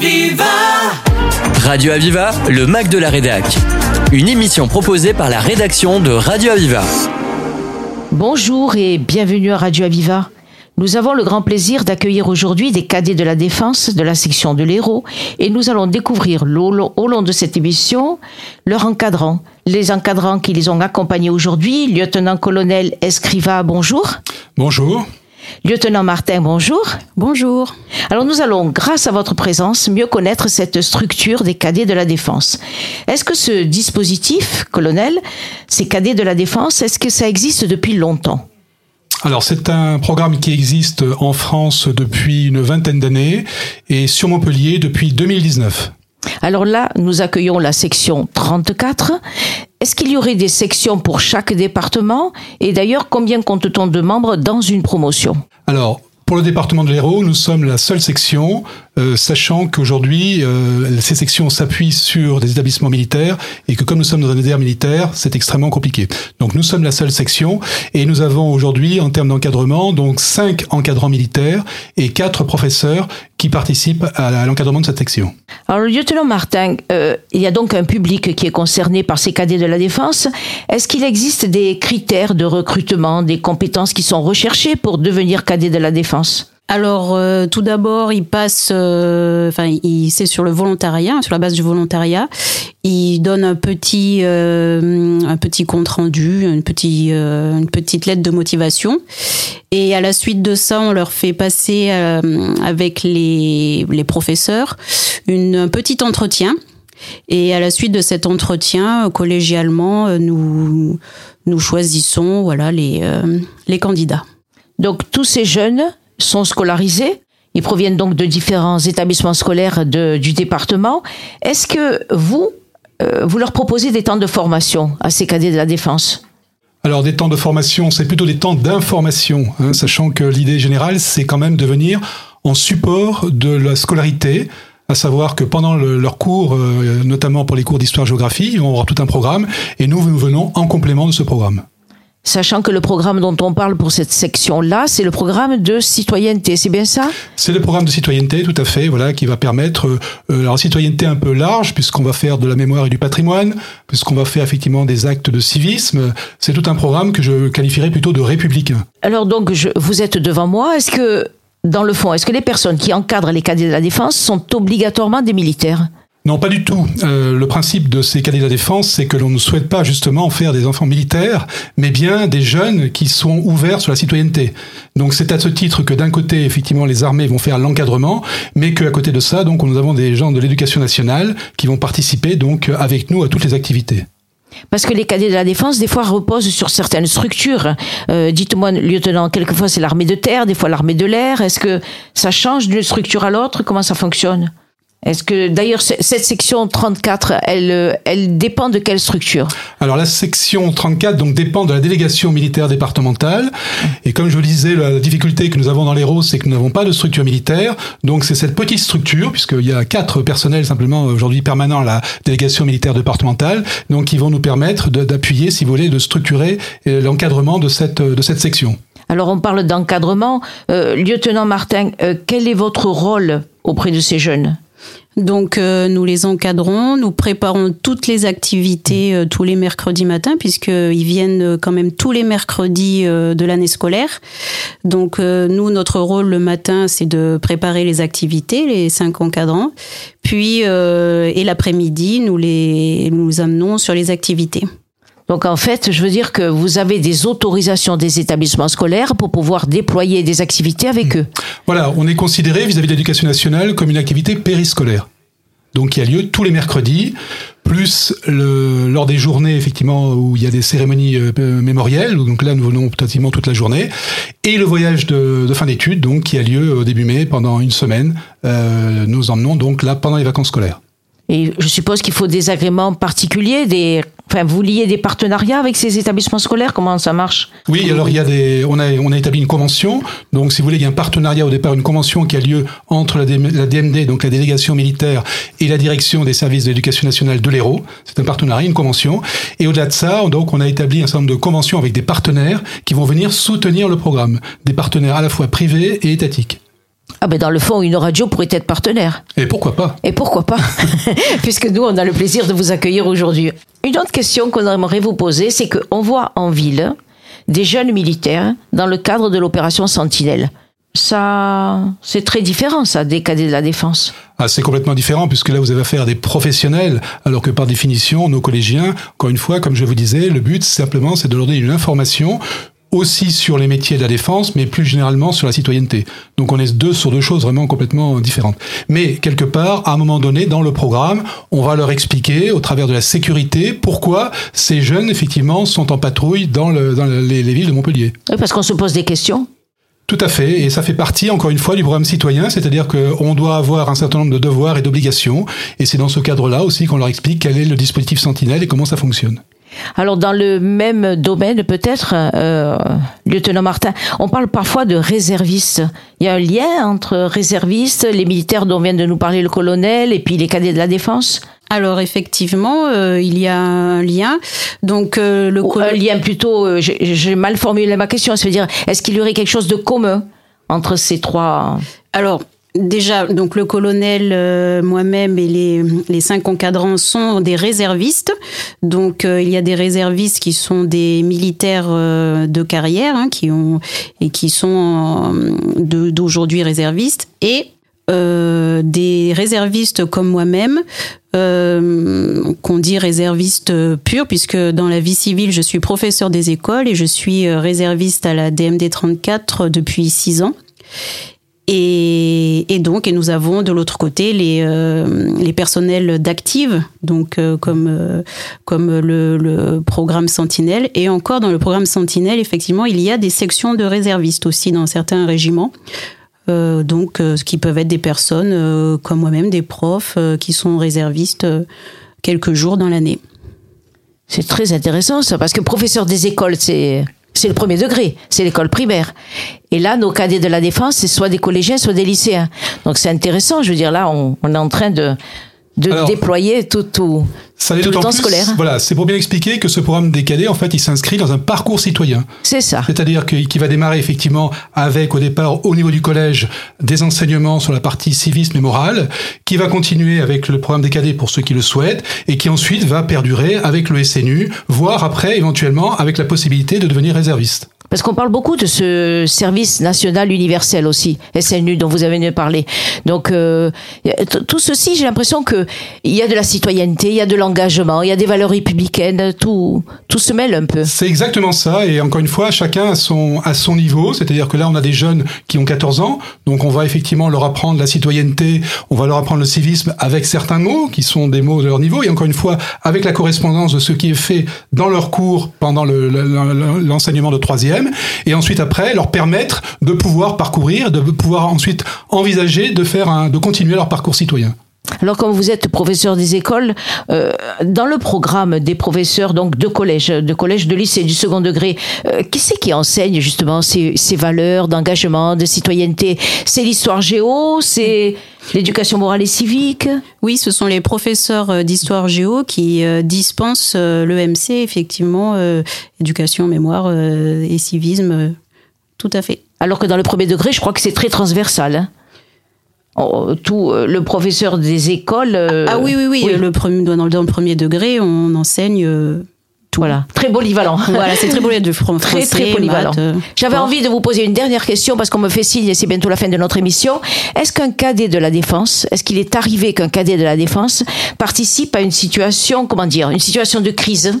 Aviva Radio Aviva, le Mac de la Rédac. Une émission proposée par la rédaction de Radio Aviva. Bonjour et bienvenue à Radio Aviva. Nous avons le grand plaisir d'accueillir aujourd'hui des cadets de la défense de la section de l'Hérault et nous allons découvrir au long de cette émission leurs encadrants, les encadrants qui les ont accompagnés aujourd'hui. Lieutenant-colonel Escriva, bonjour. Bonjour. Lieutenant Martin, bonjour. Bonjour. Alors nous allons, grâce à votre présence, mieux connaître cette structure des cadets de la défense. Est-ce que ce dispositif, colonel, ces cadets de la défense, est-ce que ça existe depuis longtemps? Alors c'est un programme qui existe en France depuis une vingtaine d'années et sur Montpellier depuis 2019. Alors là, nous accueillons la section 34. Est-ce qu'il y aurait des sections pour chaque département Et d'ailleurs, combien compte-t-on de membres dans une promotion Alors, pour le département de l'Hérault, nous sommes la seule section, euh, sachant qu'aujourd'hui, euh, ces sections s'appuient sur des établissements militaires et que comme nous sommes dans un désert militaire, c'est extrêmement compliqué. Donc nous sommes la seule section et nous avons aujourd'hui, en termes d'encadrement, donc cinq encadrants militaires et quatre professeurs Alors, lieutenant Martin, euh, il y a donc un public qui est concerné par ces cadets de la défense. Est-ce qu'il existe des critères de recrutement, des compétences qui sont recherchées pour devenir cadet de la défense? Alors, euh, tout d'abord, il passe, euh, enfin, il c'est sur le volontariat, sur la base du volontariat. Il donne un petit, un petit compte rendu, une petite, une petite lettre de motivation. Et à la suite de ça, on leur fait passer avec les, les professeurs une, un petit entretien. Et à la suite de cet entretien, collégialement, nous, nous choisissons voilà, les, les candidats. Donc tous ces jeunes sont scolarisés ils proviennent donc de différents établissements scolaires du département. Est-ce que vous, vous leur proposez des temps de formation à ces cadets de la défense? Alors des temps de formation, c'est plutôt des temps d'information, hein, sachant que l'idée générale, c'est quand même de venir en support de la scolarité, à savoir que pendant leurs cours, euh, notamment pour les cours d'histoire-géographie, vont avoir tout un programme, et nous, nous venons en complément de ce programme. Sachant que le programme dont on parle pour cette section-là, c'est le programme de citoyenneté, c'est bien ça? C'est le programme de citoyenneté, tout à fait, voilà, qui va permettre euh, alors citoyenneté un peu large, puisqu'on va faire de la mémoire et du patrimoine, puisqu'on va faire effectivement des actes de civisme. C'est tout un programme que je qualifierais plutôt de républicain. Alors donc, je, vous êtes devant moi. Est-ce que, dans le fond, est-ce que les personnes qui encadrent les cadets de la défense sont obligatoirement des militaires? Non, pas du tout. Euh, le principe de ces cadets de la défense, c'est que l'on ne souhaite pas justement faire des enfants militaires, mais bien des jeunes qui sont ouverts sur la citoyenneté. Donc c'est à ce titre que d'un côté, effectivement, les armées vont faire l'encadrement, mais qu'à côté de ça, donc nous avons des gens de l'éducation nationale qui vont participer donc avec nous à toutes les activités. Parce que les cadets de la défense, des fois, reposent sur certaines structures. Euh, Dites-moi, lieutenant, quelquefois c'est l'armée de terre, des fois l'armée de l'air. Est-ce que ça change d'une structure à l'autre? Comment ça fonctionne? Est-ce que d'ailleurs cette section 34, elle, elle dépend de quelle structure? Alors la section 34 donc dépend de la délégation militaire départementale. Et comme je vous le disais, la difficulté que nous avons dans l'Hérault, c'est que nous n'avons pas de structure militaire. Donc c'est cette petite structure, puisqu'il y a quatre personnels simplement aujourd'hui permanents à la délégation militaire départementale, donc qui vont nous permettre d'appuyer, si vous voulez, de structurer euh, l'encadrement de cette, de cette section. Alors on parle d'encadrement. Euh, Lieutenant Martin, euh, quel est votre rôle auprès de ces jeunes? Donc euh, nous les encadrons, nous préparons toutes les activités euh, tous les mercredis matins puisqu'ils viennent euh, quand même tous les mercredis de l'année scolaire. Donc nous notre rôle le matin c'est de préparer les activités, les cinq encadrants, puis et l'après-midi nous les nous amenons sur les activités. Donc en fait, je veux dire que vous avez des autorisations des établissements scolaires pour pouvoir déployer des activités avec eux. Voilà, on est considéré vis-à-vis de l'éducation nationale comme une activité périscolaire. Donc il y a lieu tous les mercredis, plus le, lors des journées effectivement où il y a des cérémonies euh, mémorielles. Donc là nous venons pratiquement toute la journée et le voyage de, fin d'études donc qui a lieu au début mai pendant une semaine. Euh, nous emmenons donc là pendant les vacances scolaires. Et je suppose qu'il faut des agréments particuliers, des Enfin, vous liez des partenariats avec ces établissements scolaires? Comment ça marche? Oui, alors il y a des, on a, on a établi une convention. Donc, si vous voulez, il y a un partenariat au départ, une convention qui a lieu entre la, DMD, donc la délégation militaire, et la direction des services de l'éducation nationale de l'Hérault. C'est un partenariat, une convention. Et au-delà de ça, donc, on a établi un certain nombre de conventions avec des partenaires qui vont venir soutenir le programme. Des partenaires à la fois privés et étatiques. Ah ben dans le fond, une radio pourrait être partenaire. Et pourquoi pas? Et pourquoi pas? Puisque nous, on a le plaisir de vous accueillir aujourd'hui. Une autre question qu'on aimerait vous poser, c'est qu'on voit en ville des jeunes militaires dans le cadre de l'opération Sentinelle. Ça, c'est très différent, ça, des cadets de la défense. Ah, c'est complètement différent puisque là vous avez affaire à des professionnels, alors que par définition, nos collégiens, encore une fois, comme je vous disais, le but simplement c'est de leur donner une information aussi sur les métiers de la défense, mais plus généralement sur la citoyenneté. Donc on est deux sur deux choses vraiment complètement différentes. Mais quelque part, à un moment donné, dans le programme, on va leur expliquer, au travers de la sécurité, pourquoi ces jeunes, effectivement, sont en patrouille dans, le, dans les, les villes de Montpellier. Oui, parce qu'on se pose des questions. Tout à fait, et ça fait partie, encore une fois, du programme citoyen, c'est-à-dire qu'on doit avoir un certain nombre de devoirs et d'obligations, et c'est dans ce cadre-là aussi qu'on leur explique quel est le dispositif Sentinelle et comment ça fonctionne. Alors dans le même domaine peut-être, euh, lieutenant Martin, on parle parfois de réservistes. Il y a un lien entre réservistes, les militaires dont vient de nous parler le colonel, et puis les cadets de la défense? Alors effectivement, euh, il y a un lien. Donc euh, le un lien plutôt, euh, j'ai mal formulé ma question. Ça veut dire, est-ce qu'il y aurait quelque chose de commun entre ces trois? Alors, déjà, donc le colonel, euh, moi-même et les, les cinq encadrants sont des réservistes. Donc, euh, il y a des réservistes qui sont des militaires euh, de carrière, hein, qui ont et qui sont euh, d'aujourd'hui réservistes et euh, des réservistes comme moi-même, euh, qu'on dit réservistes purs, puisque dans la vie civile, je suis professeur des écoles et je suis réserviste à la DMD 34 depuis six ans. Et, donc, et nous avons de l'autre côté les, euh, personnels d'active, donc euh, comme, euh, comme le, le programme Sentinelle. Et encore dans le programme Sentinelle, effectivement, il y a des sections de réservistes aussi dans certains régiments. Donc, ce qui peuvent être des personnes comme moi-même, des profs qui sont réservistes quelques jours dans l'année. C'est très intéressant ça, parce que professeur des écoles, c'est c'est le premier degré, c'est l'école primaire. Et là, nos cadets de la défense, c'est soit des collégiens, soit des lycéens. Donc c'est intéressant. Je veux dire, là, on, on est en train de de Alors, déployer tout tout, Ça tout le temps plus, scolaire. Voilà, c'est pour bien expliquer que ce programme cadets, en fait, il s'inscrit dans un parcours citoyen. C'est ça. C'est-à-dire qu'il va démarrer effectivement avec au départ au niveau du collège des enseignements sur la partie civisme et morale, qui va continuer avec le programme cadets pour ceux qui le souhaitent, et qui ensuite va perdurer avec le SNU, voire après éventuellement avec la possibilité de devenir réserviste. Parce qu'on parle beaucoup de ce service national universel aussi, SNU, dont vous avez parlé. Donc, euh, tout ceci, j'ai l'impression que il y a de la citoyenneté, il y a de l'engagement, il y a des valeurs républicaines, tout, tout se mêle un peu. C'est exactement ça, et encore une fois, chacun à son, à son niveau, c'est-à-dire que là, on a des jeunes qui ont 14 ans, donc on va effectivement leur apprendre la citoyenneté, on va leur apprendre le civisme avec certains mots, qui sont des mots de leur niveau, et encore une fois, avec la correspondance de ce qui est fait dans leur cours pendant le- le- le- l'enseignement de troisième, et ensuite après, leur permettre de pouvoir parcourir, de pouvoir ensuite envisager de faire un, de continuer leur parcours citoyen. Alors, comme vous êtes professeur des écoles, euh, dans le programme des professeurs donc de collège, de collège, de lycée, du second degré, euh, qui c'est qui enseigne justement ces, ces valeurs d'engagement, de citoyenneté? C'est l'histoire géo, c'est l'éducation morale et civique? Oui, ce sont les professeurs euh, d'histoire géo qui euh, dispensent euh, l'EMC, effectivement, euh, éducation, mémoire euh, et civisme, tout à fait. Alors que dans le premier degré, je crois que c'est très transversal. hein. Oh, tout euh, le professeur des écoles. euh, ah oui, oui, oui, euh, Le premier, dans, le, premier degré, on enseigne euh, tout. Voilà, très polyvalent. Voilà, c'est très polyvalent de fran- Très, français, très polyvalent. J'avais envie de vous poser une dernière question parce qu'on me fait signe et c'est bientôt la fin de notre émission. Est-ce qu'un cadet de la défense, est-ce qu'il est arrivé qu'un cadet de la défense participe à une situation, comment dire, une situation de crise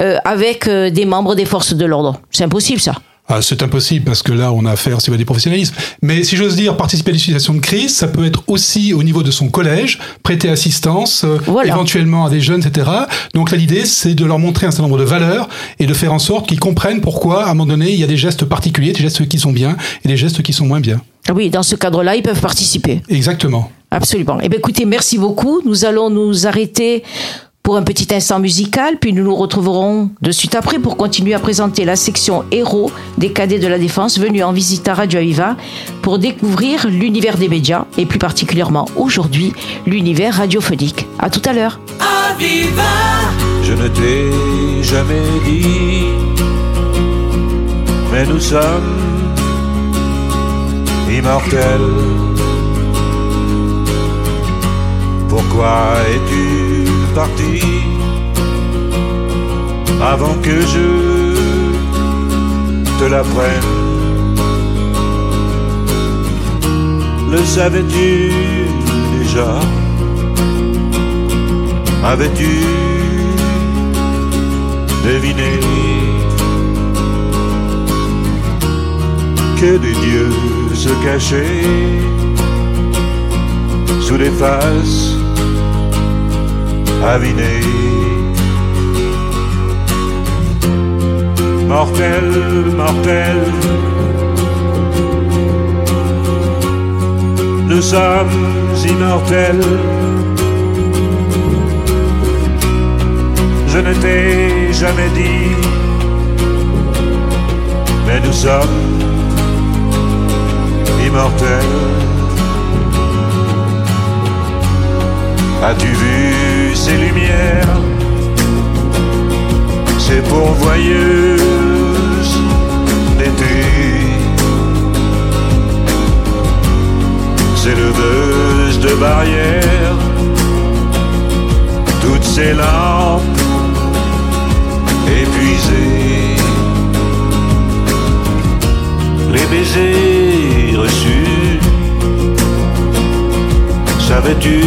euh, avec euh, des membres des forces de l'ordre? C'est impossible ça. Ah, c'est impossible parce que là, on a affaire, c'est pas des professionnalismes. Mais si j'ose dire, participer à des situations de crise, ça peut être aussi au niveau de son collège, prêter assistance, euh, Voilà. éventuellement à des jeunes, etc. Donc là, l'idée, c'est de leur montrer un certain nombre de valeurs et de faire en sorte qu'ils comprennent pourquoi, à un moment donné, il y a des gestes particuliers, des gestes qui sont bien et des gestes qui sont moins bien. Oui, dans ce cadre-là, ils peuvent participer. Exactement. Absolument. Eh bien, écoutez, merci beaucoup. Nous allons nous arrêter pour un petit instant musical, puis nous nous retrouverons de suite après pour continuer à présenter la section héros des cadets de la défense venus en visite à Radio Aviva pour découvrir l'univers des médias et plus particulièrement aujourd'hui l'univers radiophonique. À tout à l'heure. Aviva Je ne t'ai jamais dit, mais nous sommes immortels. Pourquoi es-tu avant que je te l'apprenne. Le savais-tu déjà? Avais-tu deviné que des dieux se cachaient sous des faces avinées Mortel, mortel, nous sommes immortels. Je ne t'ai jamais dit, mais nous sommes immortels. As-tu vu ces lumières, ces pourvoyeuses d'été S'éleveuses de barrières, toutes ces lampes épuisées, les baisers reçus, savais-tu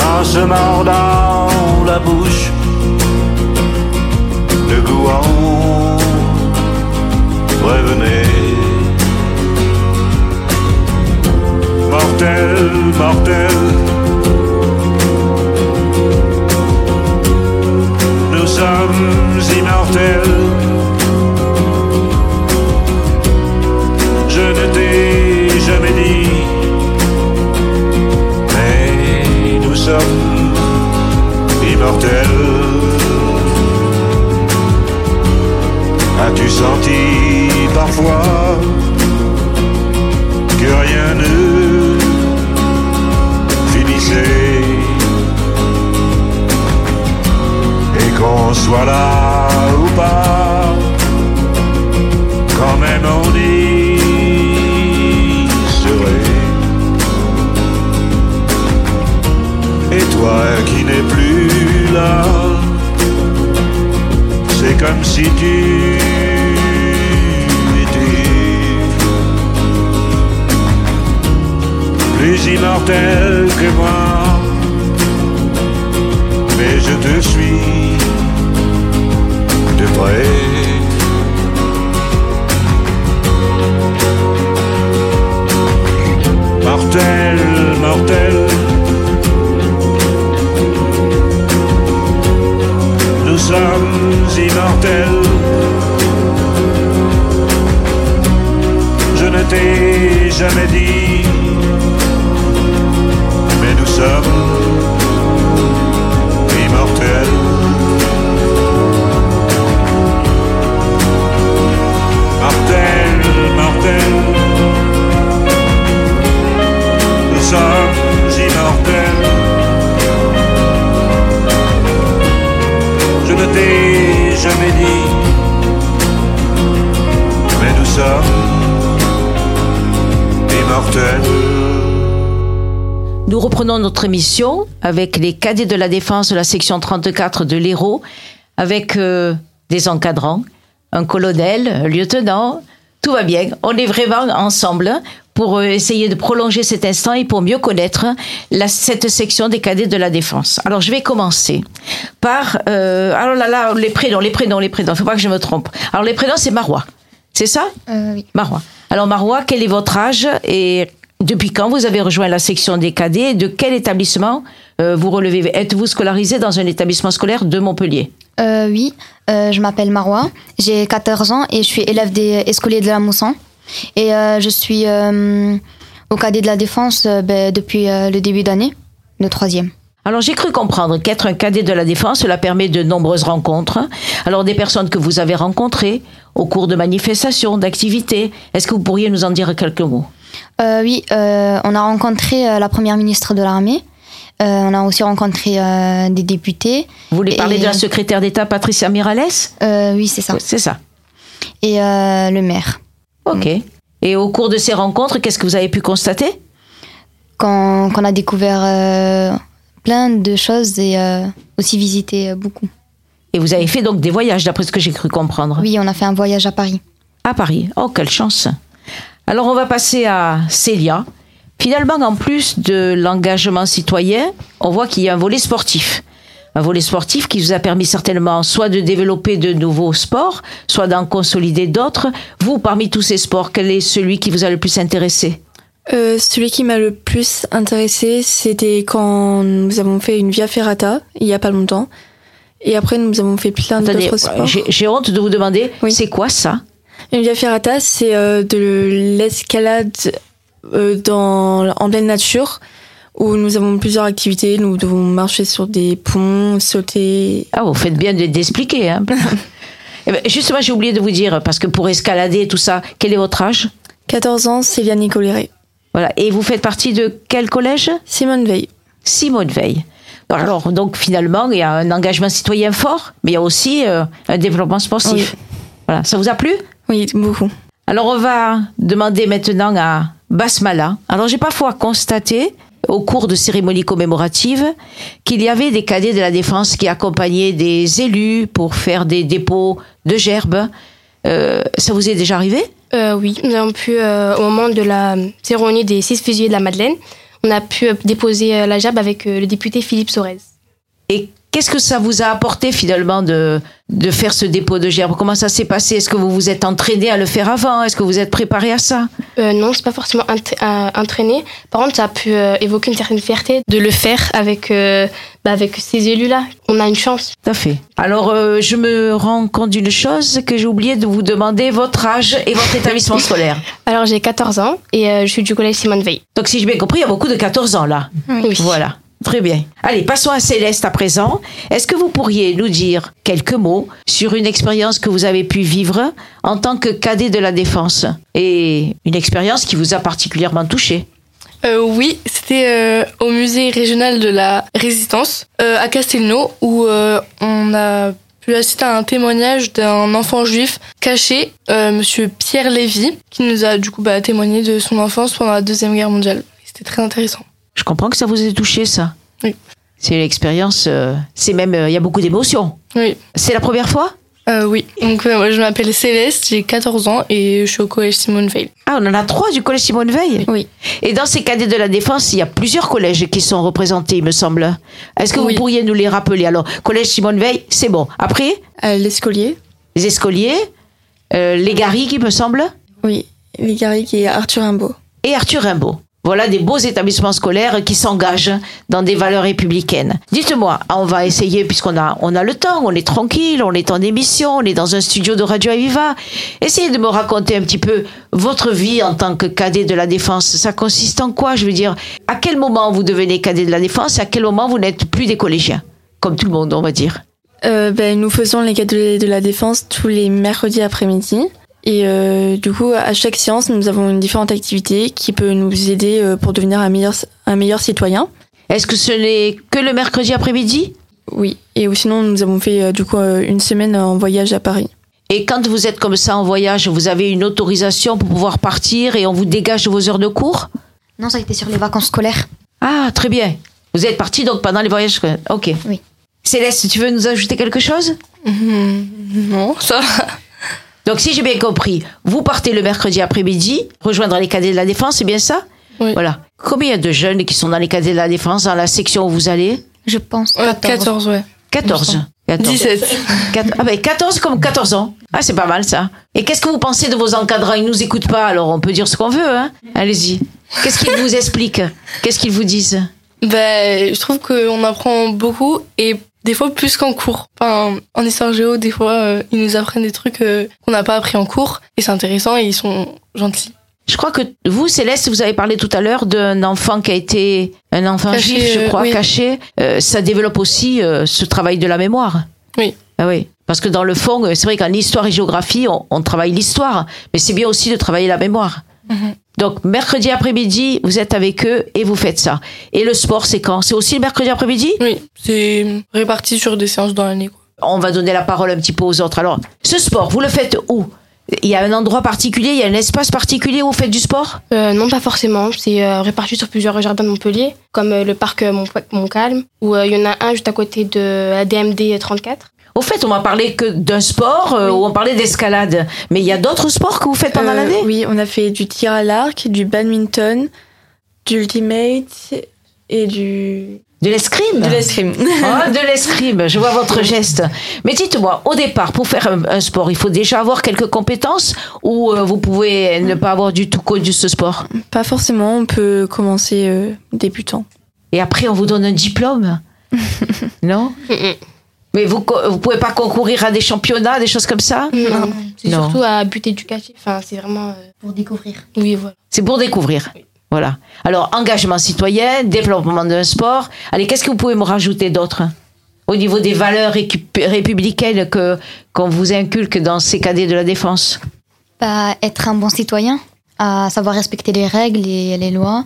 Quand se mordant la bouche, le goût en revenait. Mortel, mortel. Nous sommes immortels. Sommes immortels. As-tu senti parfois que rien ne finissait? Et qu'on soit là ou pas, quand même on y toi qui n'es plus là, c'est comme si tu étais plus immortel que moi. Mais je te suis de près. Mortel, mortel. Sommes immortels. Je ne t'ai jamais dit, Notre émission avec les cadets de la défense de la section 34 de l'Hérault, avec euh, des encadrants, un colonel, un lieutenant. Tout va bien. On est vraiment ensemble pour euh, essayer de prolonger cet instant et pour mieux connaître la, cette section des cadets de la défense. Alors je vais commencer par euh, alors là là les prénoms, les prénoms, les prénoms. Faut pas que je me trompe. Alors les prénoms c'est Marois, c'est ça? Euh, oui. Marois. Alors Marois, quel est votre âge et depuis quand vous avez rejoint la section des cadets? Et de quel établissement euh, vous relevez? Êtes-vous scolarisé dans un établissement scolaire de Montpellier? Euh, oui, euh, je m'appelle Marois, j'ai 14 ans et je suis élève des escoliers de la Moussan. Et euh, je suis euh, au cadet de la défense ben, depuis le début d'année, le troisième. Alors j'ai cru comprendre qu'être un cadet de la défense, cela permet de nombreuses rencontres. Alors des personnes que vous avez rencontrées au cours de manifestations, d'activités. Est-ce que vous pourriez nous en dire quelques mots? Euh, oui, euh, on a rencontré euh, la première ministre de l'armée. Euh, on a aussi rencontré des députés. Vous voulez parler de la secrétaire d'État Patricia Mirales oui, c'est ça. C'est ça. Et le maire. Ok. Et au cours de ces rencontres, qu'est-ce que vous avez pu constater? Qu'on a découvert plein de choses et aussi visité beaucoup. Et vous avez fait donc des voyages, d'après ce que j'ai cru comprendre. Oui, on a fait un voyage à Paris. À Paris. Oh, quelle chance. Alors, on va passer à Célia. Finalement, en plus de l'engagement citoyen, on voit qu'il y a un volet sportif. Un volet sportif qui vous a permis certainement soit de développer de nouveaux sports, soit d'en consolider d'autres. Vous, parmi tous ces sports, quel est celui qui vous a le plus intéressé? Euh, celui qui m'a le plus intéressé, c'était quand nous avons fait une Via Ferrata, il y a pas longtemps. Et après, nous avons fait plein d'autres sports. j'ai j'ai honte de vous demander, Oui. c'est quoi ça? Une Via Ferrata, c'est euh, de l'escalade euh, dans en pleine nature, où nous avons plusieurs activités. Nous devons marcher sur des ponts, sauter. Ah, vous faites bien de- d'expliquer. Hein. Eh ben, justement, j'ai oublié de vous dire, parce que pour escalader et tout ça, quel est votre âge? 14 ans, Célia Nicoléré. Voilà. Et vous faites partie de quel collège? Simone Veil. Simone Veil. Alors, donc finalement, il y a un engagement citoyen fort, mais il y a aussi euh, un développement sportif. Voilà. Ça vous a plu? Oui, beaucoup. Alors, on va demander maintenant à Basmala. Alors, j'ai parfois constaté, au cours de cérémonies commémoratives, qu'il y avait des cadets de la défense qui accompagnaient des élus pour faire des dépôts de gerbes. Euh, ça vous est déjà arrivé? Euh, oui, nous avons pu, euh, au moment de la cérémonie des 6 fusillés de la Madeleine, on a pu déposer la gerbe avec euh, le député Philippe Sorez. Et qu'est-ce que ça vous a apporté finalement de, de faire ce dépôt de gerbes Comment ça s'est passé? Est-ce que vous vous êtes entraîné à le faire avant? Est-ce que vous êtes préparé à ça? Euh, non, c'est pas forcément entraîné. Par contre, ça a pu euh, évoquer une certaine fierté de le faire avec, euh, bah, avec ces élus-là. On a une chance. Tout à fait. Alors, euh, je me rends compte d'une chose que j'ai oublié de vous demander votre âge et votre établissement scolaire. Alors, j'ai 14 ans et euh, je suis du collège Simone Veil. Donc, si j'ai bien compris, il y a beaucoup de 14 ans là. Oui. Voilà. Très bien. Allez, passons à Céleste à présent. Est-ce que vous pourriez nous dire quelques mots sur une expérience que vous avez pu vivre en tant que cadet de la défense et une expérience qui vous a particulièrement touché? Euh, oui, c'était euh, au musée régional de la résistance euh, à Castelnau où on a pu assister à un témoignage d'un enfant juif caché, Monsieur Pierre Lévy, qui nous a du coup bah, témoigné de son enfance pendant la deuxième guerre mondiale. C'était très intéressant. Je comprends que ça vous ait touché, ça. Oui. C'est l'expérience, euh, c'est même, euh, il y a beaucoup d'émotions. Oui, C'est la première fois? Euh, oui. Donc euh, moi, je m'appelle Céleste, j'ai 14 ans et je suis au collège Simone Veil. Ah, on en a trois du collège Simone Veil? Oui. Et dans ces cadets de la défense, il y a plusieurs collèges qui sont représentés, il me semble. Est-ce que Oui. vous pourriez nous les rappeler? Alors, collège Simone Veil, c'est bon. Après, À l'escolier. les escoliers, euh, les Garrigues, il me semble, Oui. Les Garrigues et Arthur Rimbaud. et Arthur Rimbaud. Voilà des beaux établissements scolaires qui s'engagent dans des valeurs républicaines. Dites-moi, ah, on va essayer, puisqu'on a, on a le temps, on est tranquille, on est en émission, on est dans un studio de Radio Aviva. Essayez de me raconter un petit peu votre vie en tant que cadet de la défense. Ça consiste en quoi? Je veux dire, à quel moment vous devenez cadet de la défense et à quel moment vous n'êtes plus des collégiens? Comme tout le monde, on va dire. Euh, ben, nous faisons les cadets de la défense tous les mercredis après-midi. Et euh, du coup, à chaque séance, nous avons une différente activité qui peut nous aider euh, pour devenir un meilleur, un meilleur citoyen. Est-ce que ce n'est que le mercredi après-midi? Oui. Et ou sinon, nous avons fait euh, du coup euh, une semaine en voyage à Paris. Et quand vous êtes comme ça en voyage, vous avez une autorisation pour pouvoir partir et on vous dégage de vos heures de cours? Non, ça a été sur les vacances scolaires. Ah, très bien. Vous êtes parti donc pendant les voyages. scolaires. Ok. Oui. Céleste, tu veux nous ajouter quelque chose? Non, ça. Donc, si j'ai bien compris, vous partez le mercredi après-midi, rejoindre les cadets de la défense, c'est bien ça Oui. Voilà. Combien de jeunes qui sont dans les cadets de la défense, dans la section où vous allez Je pense. Ouais, 14, ouais. 14. 14. 17. Quat- Ah ben 14 comme 14 ans. Ah c'est pas mal ça. Et qu'est-ce que vous pensez de vos encadrants? Ils nous écoutent pas, alors on peut dire ce qu'on veut. Hein Allez-y. Qu'est-ce qu'ils vous expliquent? Qu'est-ce qu'ils vous disent? Ben, je trouve qu'on apprend beaucoup et des fois plus qu'en cours. Enfin, en histoire géo, des fois, euh, ils nous apprennent des trucs euh, qu'on n'a pas appris en cours et c'est intéressant et ils sont gentils. Je crois que vous, Céleste, vous avez parlé tout à l'heure d'un enfant qui a été un enfant Caché, juif, je euh, crois, oui. caché. Euh, ça développe aussi ce travail de la mémoire. Oui. Ah oui. Parce que dans le fond, c'est vrai qu'en histoire et géographie, on, on travaille l'histoire, mais c'est bien aussi de travailler la mémoire. Mhm. Donc, mercredi après-midi, vous êtes avec eux et vous faites ça. Et le sport, c'est quand? C'est aussi le mercredi après-midi? Oui, c'est réparti sur des séances dans l'année. quoi. On va donner la parole un petit peu aux autres. Alors, ce sport, vous le faites où? Il y a un endroit particulier, il y a un espace particulier où vous faites du sport? Euh, non, pas forcément. C'est euh, réparti sur plusieurs jardins de Montpellier, comme euh, le parc Mont- Montcalm, où euh, il y en a un juste à côté de la DMD 34. Au fait, on m'a parlé que d'un sport euh, où on parlait d'escalade. Mais il y a d'autres sports que vous faites pendant Euh, l'année? Oui, on a fait du tir à l'arc, du badminton, du ultimate et du De l'escrime? De l'escrime. Oh, de l'escrime, je vois votre geste. Mais dites-moi, au départ, pour faire un, un sport, il faut déjà avoir quelques compétences ou euh, vous pouvez ne pas avoir du tout connu ce sport? Pas forcément, on peut commencer euh, débutant. Et après, on vous donne un diplôme? Non? Mais vous vous pouvez pas concourir à des championnats, des choses comme ça? Non. C'est Non. surtout à but éducatif. Enfin, c'est vraiment. euh, Pour découvrir. Oui, voilà. C'est pour découvrir. Voilà. Alors, engagement citoyen, développement d'un sport. Allez, qu'est-ce que vous pouvez me rajouter d'autre? Au niveau des valeurs républicaines que qu'on vous inculque dans ces cadets de la défense? Bah, être un bon citoyen, à savoir respecter les règles et les lois,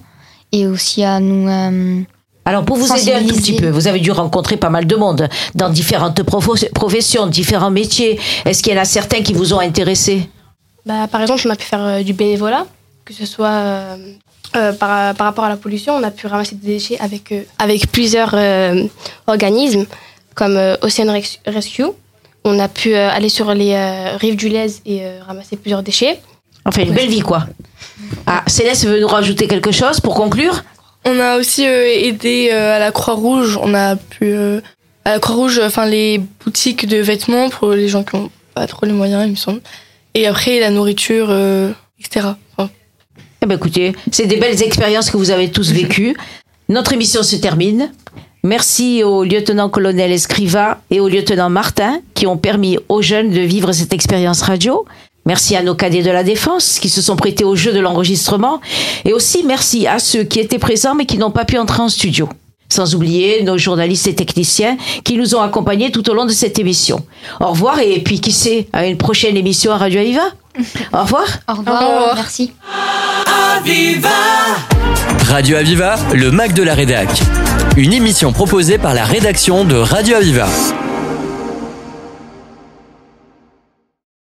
et aussi à nous. euh, Alors pour vous aider un tout petit peu, vous avez dû rencontrer pas mal de monde dans différentes professions, différents métiers. Est-ce qu'il y en a certains qui vous ont intéressé? Bah, par exemple, on a pu faire euh, du bénévolat, que ce soit euh, euh, par, par rapport à la pollution. On a pu ramasser des déchets avec, euh, avec plusieurs euh, organismes, comme euh, Ocean Rescue. On a pu euh, aller sur les euh, rives du Lez et euh, ramasser plusieurs déchets. Enfin, une belle vie quoi. Ah, Céleste veut nous rajouter quelque chose pour conclure? On a aussi euh, aidé euh, à la Croix-Rouge. On a pu euh, à la Croix-Rouge, enfin les boutiques de vêtements pour les gens qui n'ont pas trop les moyens, il me semble. Et après la nourriture, euh, etc. Enfin, Eh ben écoutez, c'est des belles expériences que vous avez tous vécues. Notre émission se termine. Merci au lieutenant-colonel Escriva et au lieutenant Martin qui ont permis aux jeunes de vivre cette expérience radio. Merci à nos cadets de la défense qui se sont prêtés au jeu de l'enregistrement. Et aussi merci à ceux qui étaient présents mais qui n'ont pas pu entrer en studio. Sans oublier nos journalistes et techniciens qui nous ont accompagnés tout au long de cette émission. Au revoir et puis qui sait, à une prochaine émission à Radio Aviva. Au revoir. Au revoir, Au revoir. merci. Radio Aviva, le Mac de la Rédac. Une émission proposée par la rédaction de Radio Aviva.